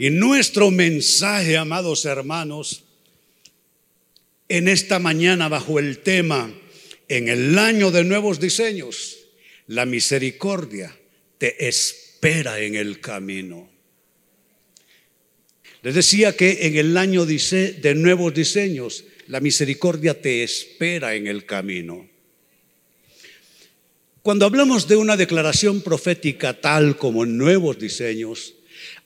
Y nuestro mensaje, amados hermanos, en esta mañana bajo el tema, en el año de nuevos diseños, la misericordia te espera en el camino. Les decía que en el año de nuevos diseños, la misericordia te espera en el camino. Cuando hablamos de una declaración profética tal como nuevos diseños,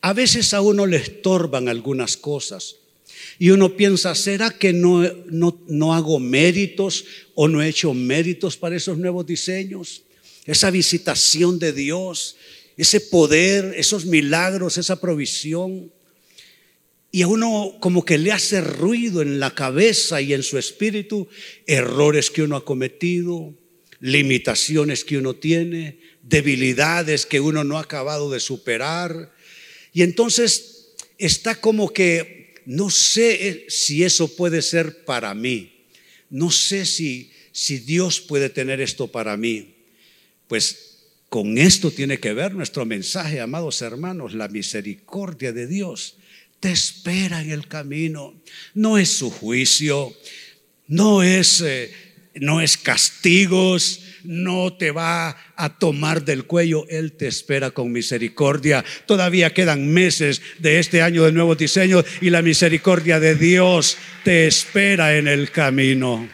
a veces a uno le estorban algunas cosas. Y uno piensa, ¿será que no, no, hago méritos o no he hecho méritos para esos nuevos diseños? Esa visitación de Dios, ese poder, esos milagros, esa provisión. Y a uno como que le hace ruido en la cabeza y en su espíritu errores que uno ha cometido, limitaciones que uno tiene, debilidades que uno no ha acabado de superar. Y entonces está como que no sé eh, si eso puede ser para mí. No sé si, si Dios puede tener esto para mí. Pues con esto tiene que ver nuestro mensaje, amados hermanos, la misericordia de Dios te espera en el camino. No es su juicio, no es, eh, no es castigos, no te va a tomar del cuello, Él te espera con misericordia. Todavía quedan meses de este año de nuevo diseño y la misericordia de Dios te espera en el camino.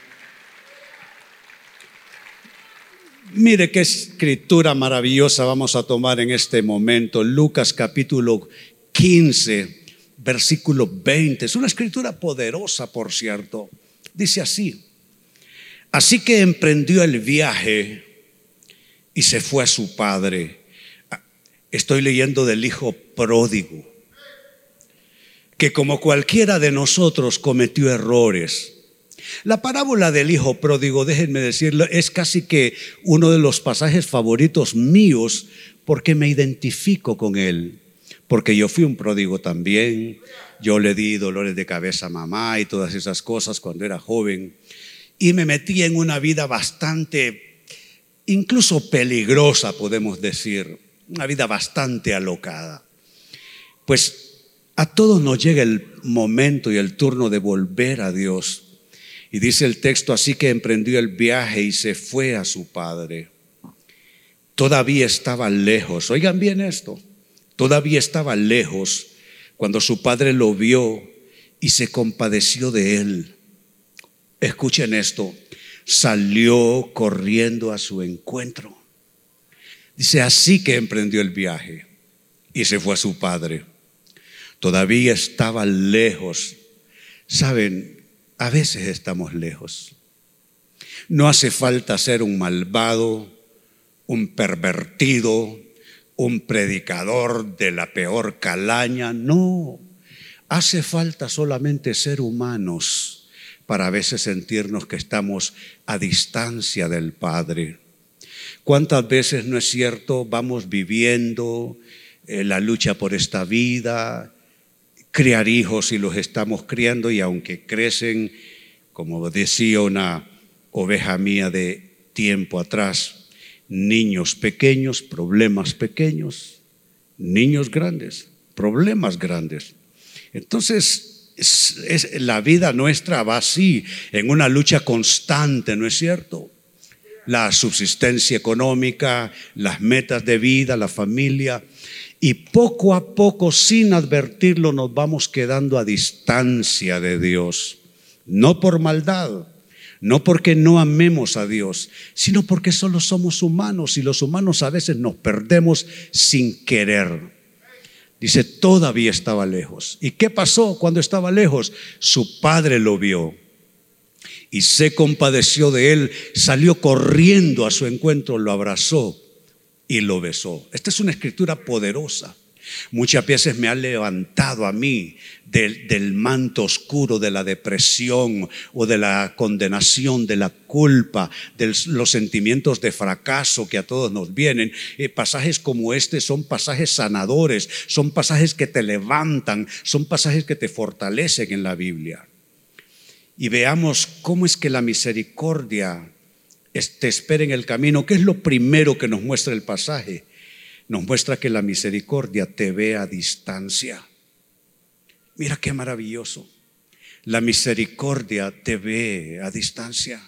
Mire qué escritura maravillosa vamos a tomar en este momento. Lucas capítulo 15, versículo 20. Es una escritura poderosa, por cierto. Dice así. Así que emprendió el viaje y se fue a su padre. Estoy leyendo del hijo pródigo, que como cualquiera de nosotros cometió errores. La parábola del hijo pródigo, déjenme decirlo, es casi que uno de los pasajes favoritos míos porque me identifico con él, porque yo fui un pródigo también, yo le di dolores de cabeza a mamá y todas esas cosas cuando era joven y me metí en una vida bastante, incluso peligrosa, podemos decir, una vida bastante alocada. Pues a todos nos llega el momento y el turno de volver a Dios. Y dice el texto, así que emprendió el viaje y se fue a su padre. Todavía estaba lejos, oigan bien esto, todavía estaba lejos cuando su padre lo vio y se compadeció de él escuchen esto, salió corriendo a su encuentro. Dice, así que emprendió el viaje y se fue a su padre. Todavía estaba lejos. Saben, a veces estamos lejos. No hace falta ser un malvado, un pervertido, un predicador de la peor calaña. No, hace falta solamente ser humanos para a veces sentirnos que estamos a distancia del Padre. ¿Cuántas veces, no es cierto, vamos viviendo eh, la lucha por esta vida, criar hijos y los estamos criando y aunque crecen, como decía una oveja mía de tiempo atrás, niños pequeños, problemas pequeños, niños grandes, problemas grandes. Entonces, es, la vida nuestra va así, en una lucha constante, ¿no es cierto? La subsistencia económica, las metas de vida, la familia. Y poco a poco, sin advertirlo, nos vamos quedando a distancia de Dios. No por maldad, no porque no amemos a Dios, sino porque solo somos humanos y los humanos a veces nos perdemos sin querer. Dice, todavía estaba lejos. ¿Y qué pasó cuando estaba lejos? Su padre lo vio y se compadeció de él, salió corriendo a su encuentro, lo abrazó y lo besó. Esta es una escritura poderosa. Muchas veces me ha levantado a mí del, manto oscuro de la depresión o de la condenación, de la culpa, de los sentimientos de fracaso que a todos nos vienen. Eh, pasajes como este son pasajes sanadores, son pasajes que te levantan, son pasajes que te fortalecen en la Biblia. Y veamos cómo es que la misericordia te espera en el camino. ¿Qué es lo primero que nos muestra el pasaje? Nos muestra que la misericordia te ve a distancia. Mira qué maravilloso. La misericordia te ve a distancia.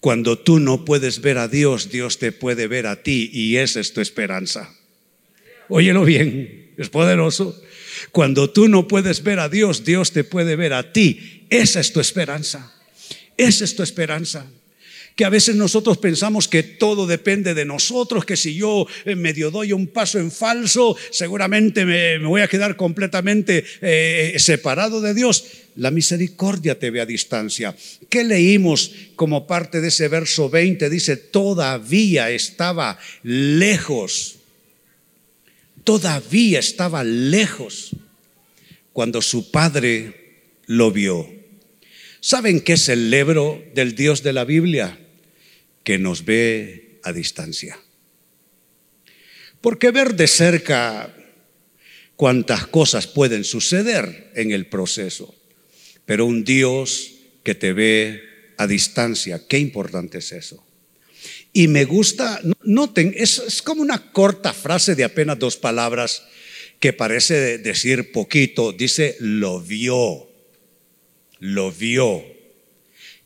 Cuando tú no puedes ver a Dios, Dios te puede ver a ti y esa es tu esperanza. Óyelo bien, es poderoso. Cuando tú no puedes ver a Dios, Dios te puede ver a ti. Esa es tu esperanza. Esa es tu esperanza que a veces nosotros pensamos que todo depende de nosotros, que si yo eh, medio doy un paso en falso, seguramente me, voy a quedar completamente eh, separado de Dios. La misericordia te ve a distancia. ¿Qué leímos como parte de ese verso 20? Dice, todavía estaba lejos. Todavía estaba lejos cuando su padre lo vio. ¿Saben qué es el lebro del Dios de la Biblia? Que nos ve a distancia. Porque ver de cerca cuántas cosas pueden suceder en el proceso, pero un Dios que te ve a distancia, qué importante es eso. Y me gusta, noten, es, como una corta frase de apenas dos palabras que parece decir poquito, dice lo vio, lo vio.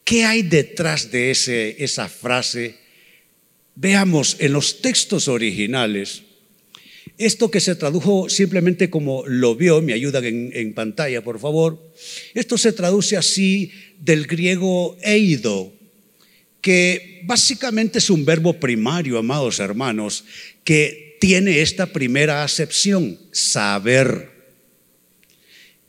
¿Qué hay detrás de ese, esa frase? Veamos en los textos originales, esto que se tradujo simplemente como lo vio, me ayudan en, en, pantalla, por favor. Esto se traduce así del griego eido, que básicamente es un verbo primario, amados hermanos, que tiene esta primera acepción, saber.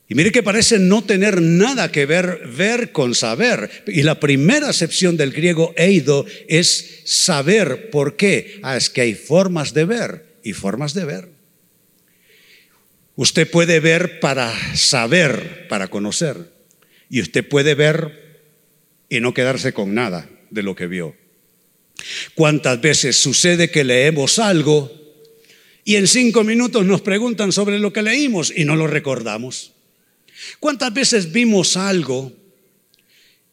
Y mire que parece no tener nada que ver ver con saber. Y la primera acepción del griego eido es saber. ¿Por qué? Ah, es que hay formas de ver y formas de ver. Usted puede ver para saber, para conocer. Y usted puede ver y no quedarse con nada de lo que vio. ¿Cuántas veces sucede que leemos algo y en cinco minutos nos preguntan sobre lo que leímos y no lo recordamos? ¿Cuántas veces vimos algo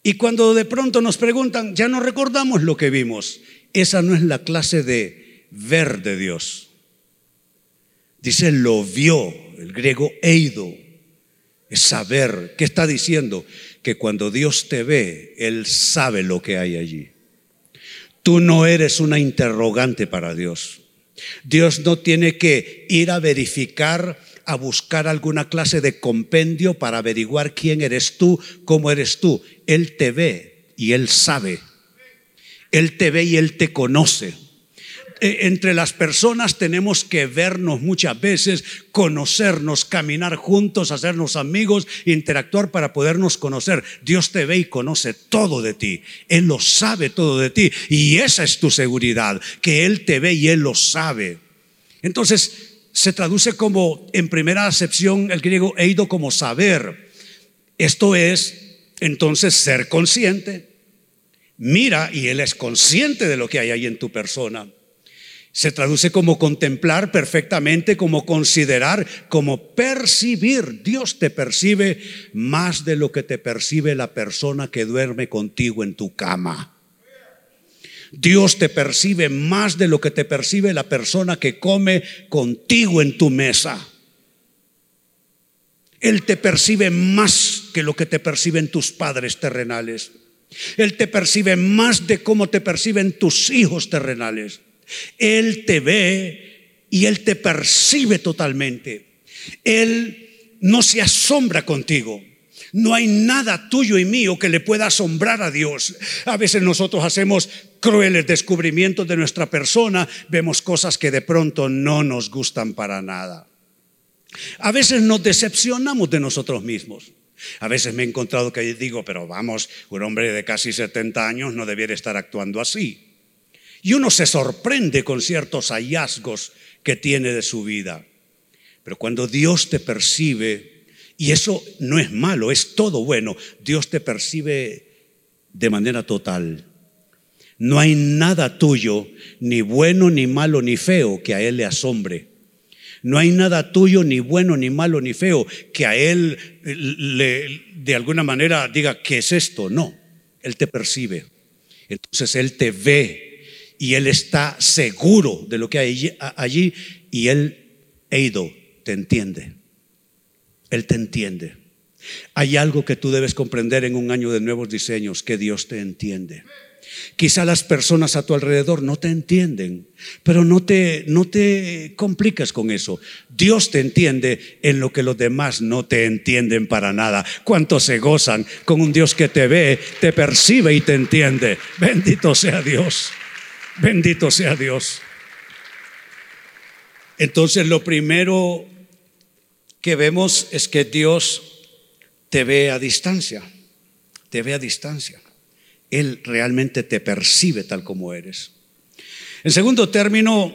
y cuando de pronto nos preguntan, ya no recordamos lo que vimos? Esa no es la clase de ver de Dios. Dice, lo vio, el griego eido, es saber. ¿Qué está diciendo? Que cuando Dios te ve, Él sabe lo que hay allí. Tú no eres una interrogante para Dios. Dios no tiene que ir a verificar a buscar alguna clase de compendio para averiguar quién eres tú, cómo eres tú. Él te ve y Él sabe. Él te ve y Él te conoce. E, entre las personas tenemos que vernos muchas veces, conocernos, caminar juntos, hacernos amigos, interactuar para podernos conocer. Dios te ve y conoce todo de ti. Él lo sabe todo de ti. Y esa es tu seguridad, que Él te ve y Él lo sabe. Entonces, se traduce como, en primera acepción, el griego eido como saber. Esto es, entonces, ser consciente. Mira y Él es consciente de lo que hay ahí en tu persona. Se traduce como contemplar perfectamente, como considerar, como percibir. Dios te percibe más de lo que te percibe la persona que duerme contigo en tu cama. Dios te percibe más de lo que te percibe la persona que come contigo en tu mesa. Él te percibe más que lo que te perciben tus padres terrenales. Él te percibe más de cómo te perciben tus hijos terrenales. Él te ve y Él te percibe totalmente. Él no se asombra contigo. No hay nada tuyo y mío que le pueda asombrar a Dios. A veces nosotros hacemos crueles descubrimientos de nuestra persona, vemos cosas que de pronto no nos gustan para nada. A veces nos decepcionamos de nosotros mismos. A veces me he encontrado que digo, pero vamos, un hombre de casi 70 años no debiera estar actuando así. Y uno se sorprende con ciertos hallazgos que tiene de su vida. Pero cuando Dios te percibe, y eso no es malo, es todo bueno, Dios te percibe de manera total. No hay nada tuyo, ni bueno, ni malo, ni feo, que a Él le asombre. No hay nada tuyo, ni bueno, ni malo, ni feo, que a Él le, de alguna manera diga, ¿qué es esto? No, Él te percibe. Entonces Él te ve y Él está seguro de lo que hay allí, y Él, Eido, te entiende. Él te entiende. Hay algo que tú debes comprender en un año de nuevos diseños, que Dios te entiende. Quizá las personas a tu alrededor no te entienden, pero no te, no te compliques con eso. Dios te entiende en lo que los demás no te entienden para nada. ¿Cuántos se gozan con un Dios que te ve, te percibe y te entiende? Bendito sea Dios. Bendito sea Dios. Entonces lo primero que vemos es que Dios te ve a distancia, te ve a distancia. Él realmente te percibe tal como eres. En segundo término,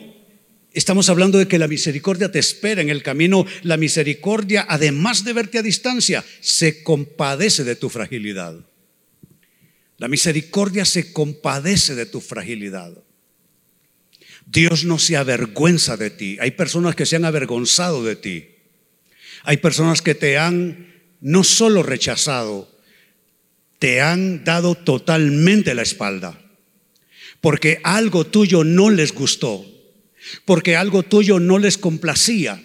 estamos hablando de que la misericordia te espera en el camino. La misericordia, además de verte a distancia, se compadece de tu fragilidad. La misericordia se compadece de tu fragilidad. Dios no se avergüenza de ti. Hay personas que se han avergonzado de ti. Hay personas que te han no solo rechazado, te han dado totalmente la espalda. Porque algo tuyo no les gustó. Porque algo tuyo no les complacía.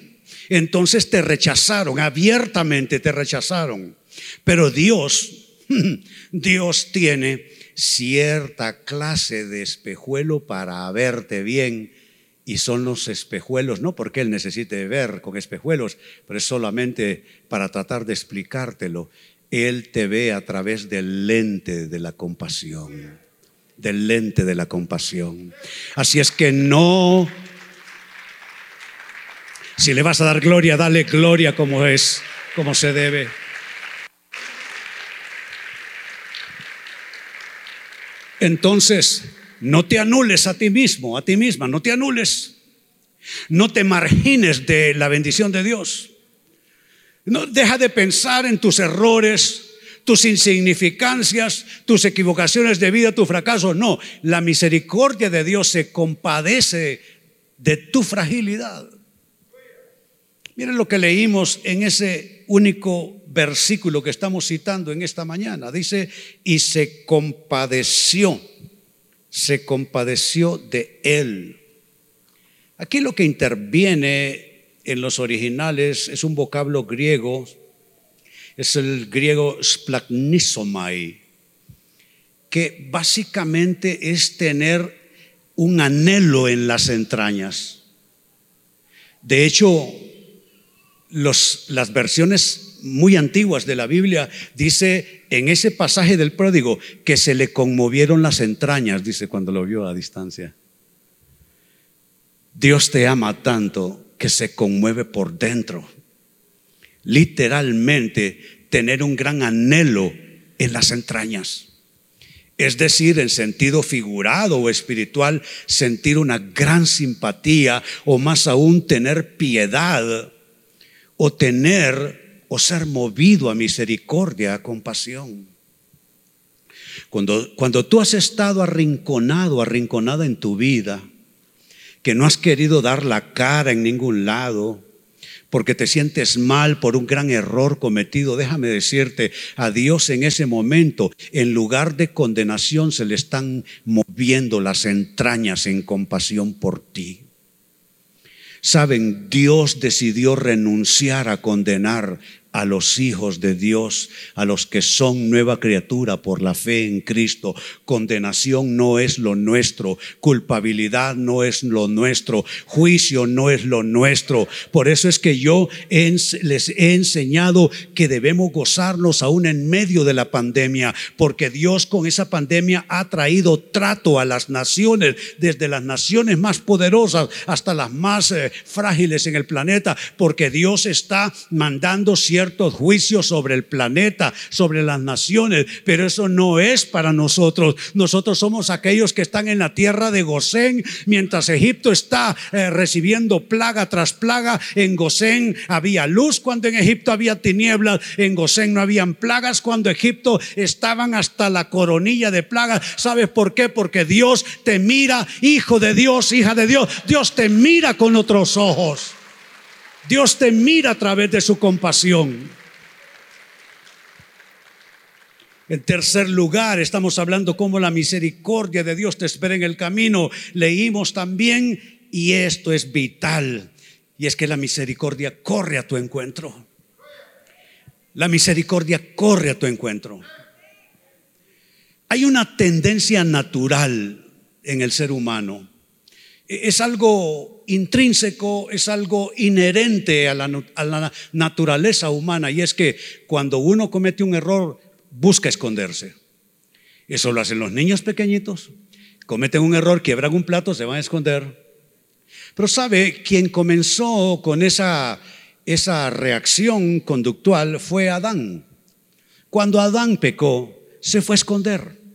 Entonces te rechazaron, abiertamente te rechazaron. Pero Dios, Dios tiene cierta clase de espejuelo para verte bien. Y son los espejuelos, no porque Él necesite ver con espejuelos, pero es solamente para tratar de explicártelo. Él te ve a través del lente de la compasión, del lente de la compasión. Así es que no, si le vas a dar gloria, dale gloria como es, como se debe. Entonces, no te anules a ti mismo, a ti misma, no te anules. No te margines de la bendición de Dios. No deja de pensar en tus errores, tus insignificancias, tus equivocaciones de vida, tu fracaso. No, la misericordia de Dios se compadece de tu fragilidad. Miren lo que leímos en ese único versículo que estamos citando en esta mañana. Dice, y se compadeció, se compadeció de él. Aquí lo que interviene en los originales es un vocablo griego, es el griego splagnisomai, que básicamente es tener un anhelo en las entrañas. De hecho, las versiones muy antiguas de la Biblia dice en ese pasaje del pródigo que se le conmovieron las entrañas, dice cuando lo vio a distancia. Dios te ama tanto que se conmueve por dentro. Literalmente, tener un gran anhelo en las entrañas. Es decir, en sentido figurado o espiritual, sentir una gran simpatía o más aún tener piedad o tener o ser movido a misericordia, a compasión. Cuando, cuando tú has estado arrinconado, arrinconada en tu vida, que no has querido dar la cara en ningún lado, porque te sientes mal por un gran error cometido, déjame decirte, a Dios en ese momento, en lugar de condenación, se le están moviendo las entrañas en compasión por ti. Saben, Dios decidió renunciar a condenar a los hijos de Dios, a los que son nueva criatura por la fe en Cristo. Condenación no es lo nuestro, culpabilidad no es lo nuestro, juicio no es lo nuestro. Por eso es que yo les he enseñado que debemos gozarnos aún en medio de la pandemia, porque Dios con esa pandemia ha traído trato a las naciones, desde las naciones más poderosas hasta las más eh, frágiles en el planeta, porque Dios está mandando ciertos juicios sobre el planeta, sobre las naciones, pero eso no es para nosotros. Nosotros somos aquellos que están en la tierra de Gosén, mientras Egipto está eh, recibiendo plaga tras plaga. En Gosén había luz cuando en Egipto había tinieblas, en Gosén no habían plagas cuando Egipto estaban hasta la coronilla de plagas. ¿Sabes por qué? Porque Dios te mira, hijo de Dios, hija de Dios. Dios te mira con otros ojos. Dios te mira a través de su compasión. En tercer lugar, estamos hablando cómo la misericordia de Dios te espera en el camino. Leímos también, y esto es vital, y es que la misericordia corre a tu encuentro. La misericordia corre a tu encuentro. Hay una tendencia natural en el ser humano. E-, es algo intrínseco, es algo inherente a la, naturaleza humana y es que cuando uno comete un error busca esconderse. Eso lo hacen los niños pequeñitos. Cometen un error, quiebran un plato, se van a esconder. Pero sabe, quien comenzó con esa, esa reacción conductual fue Adán. Cuando Adán pecó, se fue a esconder.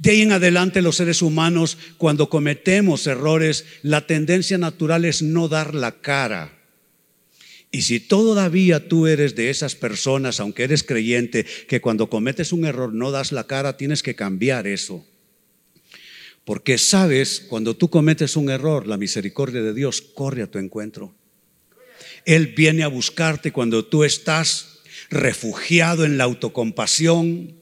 De ahí en adelante los seres humanos, cuando cometemos errores, la tendencia natural es no dar la cara. Y si todavía tú eres de esas personas, aunque eres creyente, que cuando cometes un error no das la cara, tienes que cambiar eso. Porque sabes, cuando tú cometes un error, la misericordia de Dios corre a tu encuentro. Él viene a buscarte cuando tú estás refugiado en la autocompasión,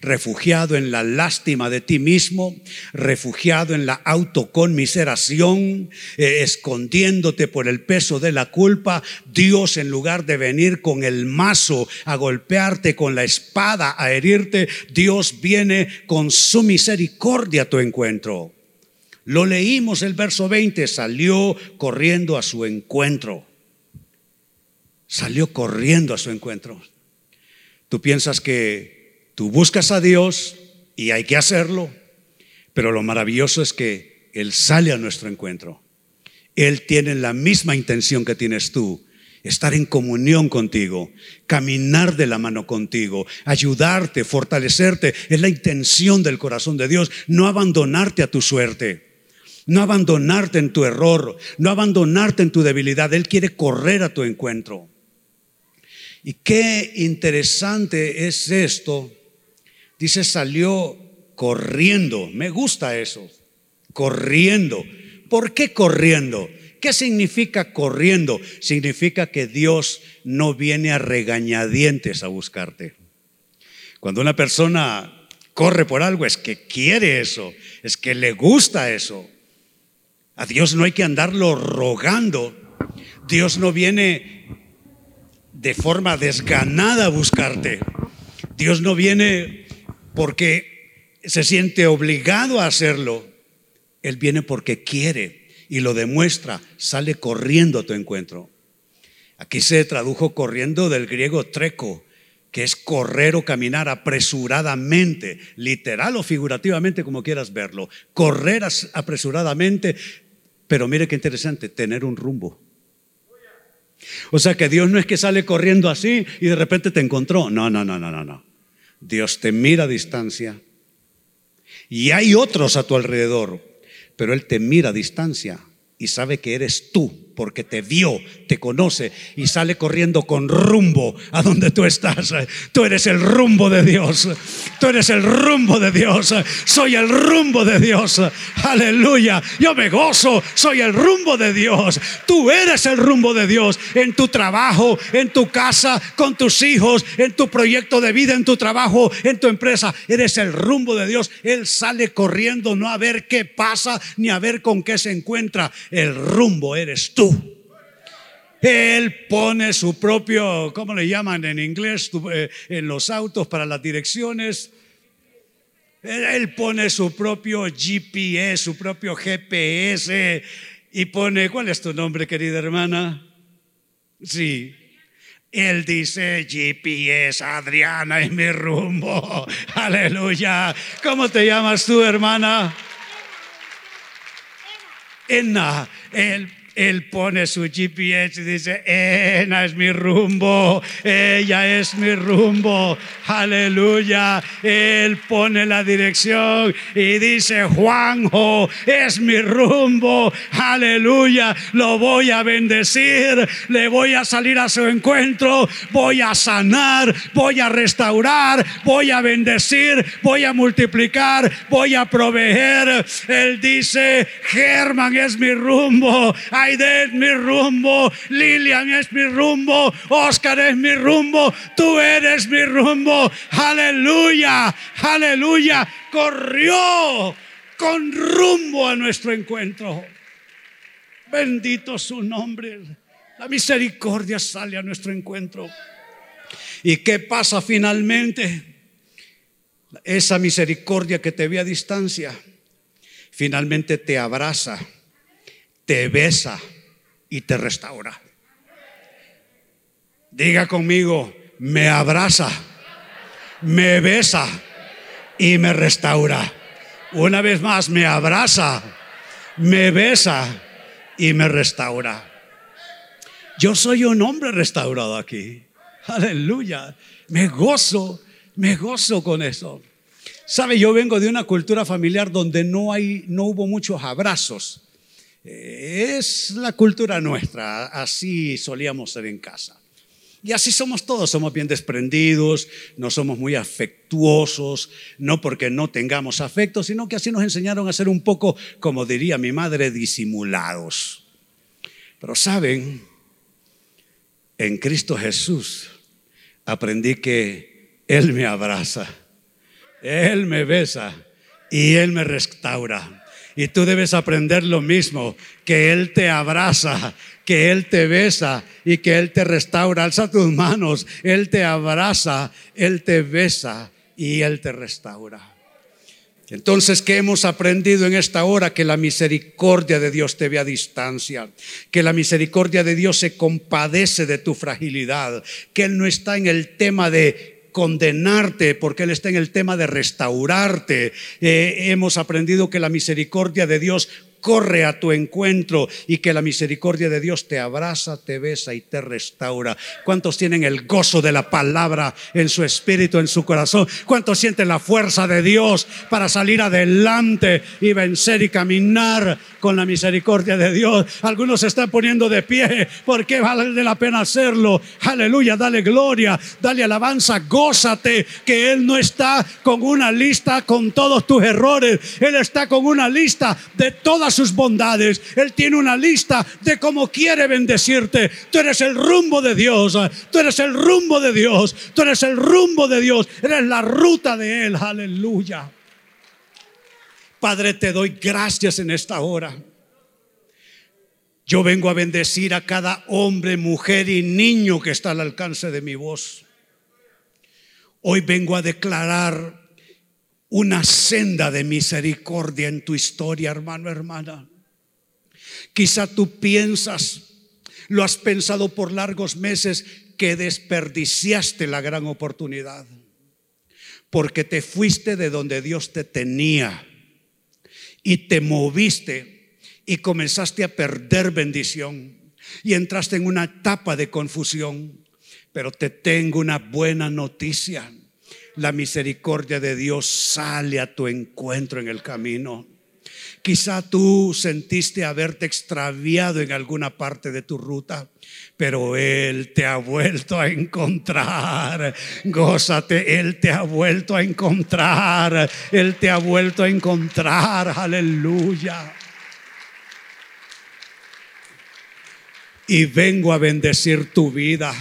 refugiado en la lástima de ti mismo, refugiado en la autoconmiseración, eh, escondiéndote por el peso de la culpa, Dios en lugar de venir con el mazo a golpearte, con la espada a herirte, Dios viene con su misericordia a tu encuentro. Lo leímos el verso 20, salió corriendo a su encuentro. Salió corriendo a su encuentro. Tú piensas que Tú buscas a Dios y hay que hacerlo, pero lo maravilloso es que Él sale a nuestro encuentro. Él tiene la misma intención que tienes tú, estar en comunión contigo, caminar de la mano contigo, ayudarte, fortalecerte. Es la intención del corazón de Dios, no abandonarte a tu suerte, no abandonarte en tu error, no abandonarte en tu debilidad. Él quiere correr a tu encuentro. Y qué interesante es esto Dice, salió corriendo. Me gusta eso. Corriendo. ¿Por qué corriendo? ¿Qué significa corriendo? Significa que Dios no viene a regañadientes a buscarte. Cuando una persona corre por algo es que quiere eso, es que le gusta eso. A Dios no hay que andarlo rogando. Dios no viene de forma desganada a buscarte. Dios no viene porque se siente obligado a hacerlo. Él viene porque quiere y lo demuestra, sale corriendo a tu encuentro. Aquí se tradujo corriendo del griego treco, que es correr o caminar apresuradamente, literal o figurativamente, como quieras verlo. Correr apresuradamente, pero mire qué interesante, tener un rumbo. O sea que Dios no es que sale corriendo así y de repente te encontró. No, no, no, no, no, no. Dios te mira a distancia y hay otros a tu alrededor, pero Él te mira a distancia y sabe que eres tú porque te vio, te conoce y sale corriendo con rumbo a donde tú estás. Tú eres el rumbo de Dios. Tú eres el rumbo de Dios. Soy el rumbo de Dios. Aleluya. Yo me gozo. Soy el rumbo de Dios. Tú eres el rumbo de Dios en tu trabajo, en tu casa, con tus hijos, en tu proyecto de vida, en tu trabajo, en tu empresa. Eres el rumbo de Dios. Él sale corriendo no a ver qué pasa ni a ver con qué se encuentra. El rumbo eres tú. Él pone su propio, ¿cómo le llaman en inglés? Eh, en los autos para las direcciones. Él pone su propio GPS, su propio GPS y pone, ¿cuál es tu nombre, querida hermana? Sí. Él dice, GPS, Adriana es mi rumbo. Aleluya. ¿Cómo te llamas tú, hermana? Ena. Él él pone su GPS y dice, Ena es mi rumbo, ella es mi rumbo, aleluya. Él pone la dirección y dice, Juanjo es mi rumbo, aleluya. Lo voy a bendecir, le voy a salir a su encuentro, voy a sanar, voy a restaurar, voy a bendecir, voy a multiplicar, voy a proveer. Él dice, Germán es mi rumbo Aide es mi rumbo, Lilian es mi rumbo, Oscar es mi rumbo, tú eres mi rumbo. Aleluya, aleluya. Corrió con rumbo a nuestro encuentro. Bendito su nombre. La misericordia sale a nuestro encuentro. ¿Y qué pasa finalmente? Esa misericordia que te ve a distancia, finalmente te abraza, te besa y te restaura. Diga conmigo, me abraza, me besa y me restaura. Una vez más, me abraza, me besa y me restaura. Yo soy un hombre restaurado aquí. Aleluya. Me gozo, me gozo con eso. Sabe, yo vengo de una cultura familiar donde no hay, no hubo muchos abrazos. Eh, es la cultura nuestra, así solíamos ser en casa. Y así somos todos, somos bien desprendidos, no somos muy afectuosos, no porque no tengamos afecto, sino que así nos enseñaron a ser un poco, como diría mi madre, disimulados. Pero saben, en Cristo Jesús aprendí que Él me abraza, Él me besa y Él me restaura. Y tú debes aprender lo mismo, que Él te abraza, que Él te besa y que Él te restaura. Alza tus manos, Él te abraza, Él te besa y Él te restaura. Entonces, ¿qué hemos aprendido en esta hora? Que la misericordia de Dios te ve a distancia, que la misericordia de Dios se compadece de tu fragilidad, que Él no está en el tema de condenarte, porque Él está en el tema de restaurarte. Eh, hemos aprendido que la misericordia de Dios corre a tu encuentro y que la misericordia de Dios te abraza, te besa y te restaura. ¿Cuántos tienen el gozo de la palabra en su espíritu, en su corazón? ¿Cuántos sienten la fuerza de Dios para salir adelante y vencer y caminar con la misericordia de Dios? Algunos se están poniendo de pie. ¿Por qué vale la pena hacerlo? Aleluya, dale gloria, dale alabanza, gózate que Él no está con una lista con todos tus errores. Él está con una lista de todas sus bondades. Él tiene una lista de cómo quiere bendecirte. Tú eres el rumbo de Dios. Tú eres el rumbo de Dios. Tú eres el rumbo de Dios. Eres la ruta de Él. Aleluya. Padre, te doy gracias en esta hora. Yo vengo a bendecir a cada hombre, mujer y niño que está al alcance de mi voz. Hoy vengo a declarar una senda de misericordia en tu historia, hermano, hermana. Quizá tú piensas, lo has pensado por largos meses, que desperdiciaste la gran oportunidad, porque te fuiste de donde Dios te tenía y te moviste y comenzaste a perder bendición y entraste en una etapa de confusión. Pero te tengo una buena noticia la misericordia de Dios sale a tu encuentro en el camino. Quizá tú sentiste haberte extraviado en alguna parte de tu ruta, pero Él te ha vuelto a encontrar. Gózate, Él te ha vuelto a encontrar. Él te ha vuelto a encontrar. Aleluya. Y vengo a bendecir tu vida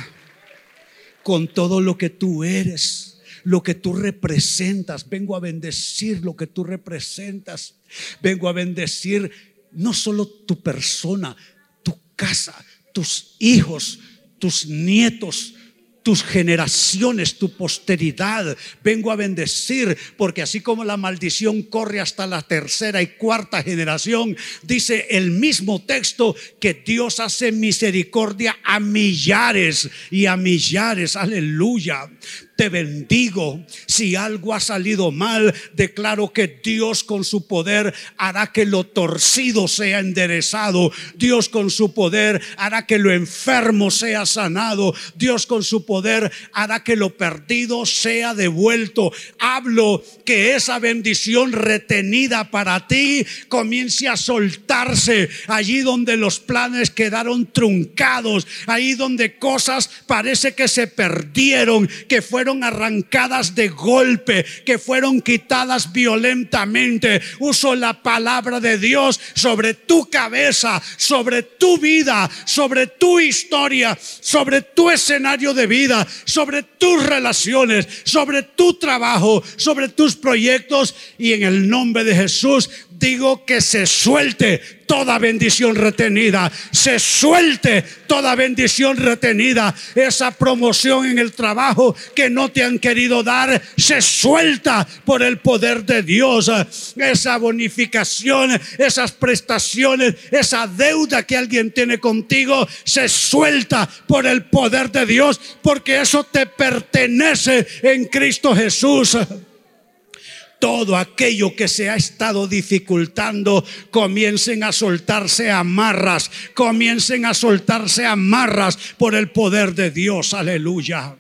con todo lo que tú eres lo que tú representas. Vengo a bendecir lo que tú representas. Vengo a bendecir no solo tu persona, tu casa, tus hijos, tus nietos, tus generaciones, tu posteridad. Vengo a bendecir, porque así como la maldición corre hasta la tercera y cuarta generación, dice el mismo texto que Dios hace misericordia a millares y a millares. Aleluya te bendigo. Si algo ha salido mal, declaro que Dios con su poder hará que lo torcido sea enderezado. Dios con su poder hará que lo enfermo sea sanado. Dios con su poder hará que lo perdido sea devuelto. Hablo que esa bendición retenida para ti comience a soltarse allí donde los planes quedaron truncados, ahí donde cosas parece que se perdieron, que arrancadas de golpe, que fueron quitadas violentamente. Uso la palabra de Dios sobre tu cabeza, sobre tu vida, sobre tu historia, sobre tu escenario de vida, sobre tus relaciones, sobre tu trabajo, sobre tus proyectos y en el nombre de Jesús Digo que se suelte toda bendición retenida, se suelte toda bendición retenida. Esa promoción en el trabajo que no te han querido dar, se suelta por el poder de Dios. Esa bonificación, esas prestaciones, esa deuda que alguien tiene contigo, se suelta por el poder de Dios, porque eso te pertenece en Cristo Jesús todo aquello que se ha estado dificultando, comiencen a soltarse amarras, comiencen a soltarse amarras por el poder de Dios, aleluya.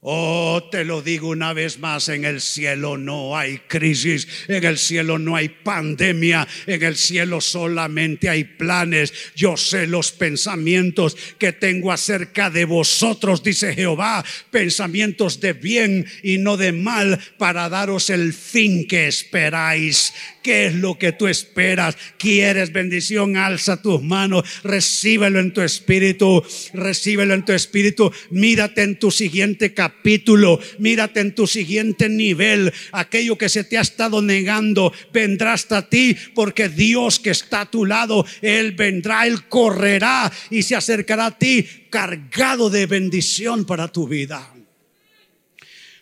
Oh, te lo digo una vez más, en el cielo no hay crisis, en el cielo no hay pandemia, en el cielo solamente hay planes. Yo sé los pensamientos que tengo acerca de vosotros, dice Jehová, pensamientos de bien y no de mal, para daros el fin que esperáis. ¿Qué es lo que tú esperas? ¿Quieres bendición? Alza tus manos, recíbelo en tu espíritu, recíbelo en tu espíritu. Mírate en tu siguiente capítulo, mírate en tu siguiente nivel. Aquello que se te ha estado negando vendrá hasta ti porque Dios que está a tu lado, Él vendrá, Él correrá y se acercará a ti cargado de bendición para tu vida.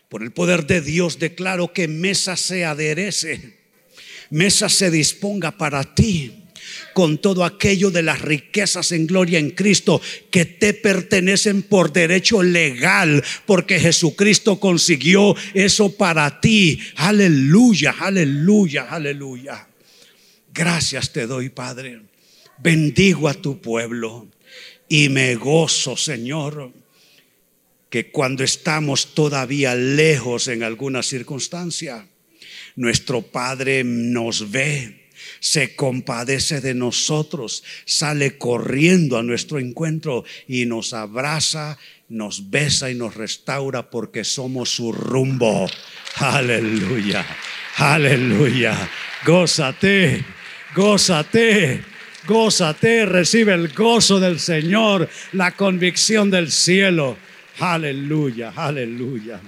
Por el poder de Dios declaro que mesa se aderece mesa se disponga para ti con todo aquello de las riquezas en gloria en Cristo que te pertenecen por derecho legal, porque Jesucristo consiguió eso para ti. Aleluya, aleluya, aleluya. Gracias te doy, Padre. Bendigo a tu pueblo y me gozo, Señor, que cuando estamos todavía lejos en alguna circunstancia, nuestro Padre nos ve, se compadece de nosotros, sale corriendo a nuestro encuentro y nos abraza, nos besa y nos restaura porque somos su rumbo. Aleluya, aleluya. Gózate, gózate. Gózate, recibe el gozo del Señor, la convicción del cielo. Aleluya, aleluya.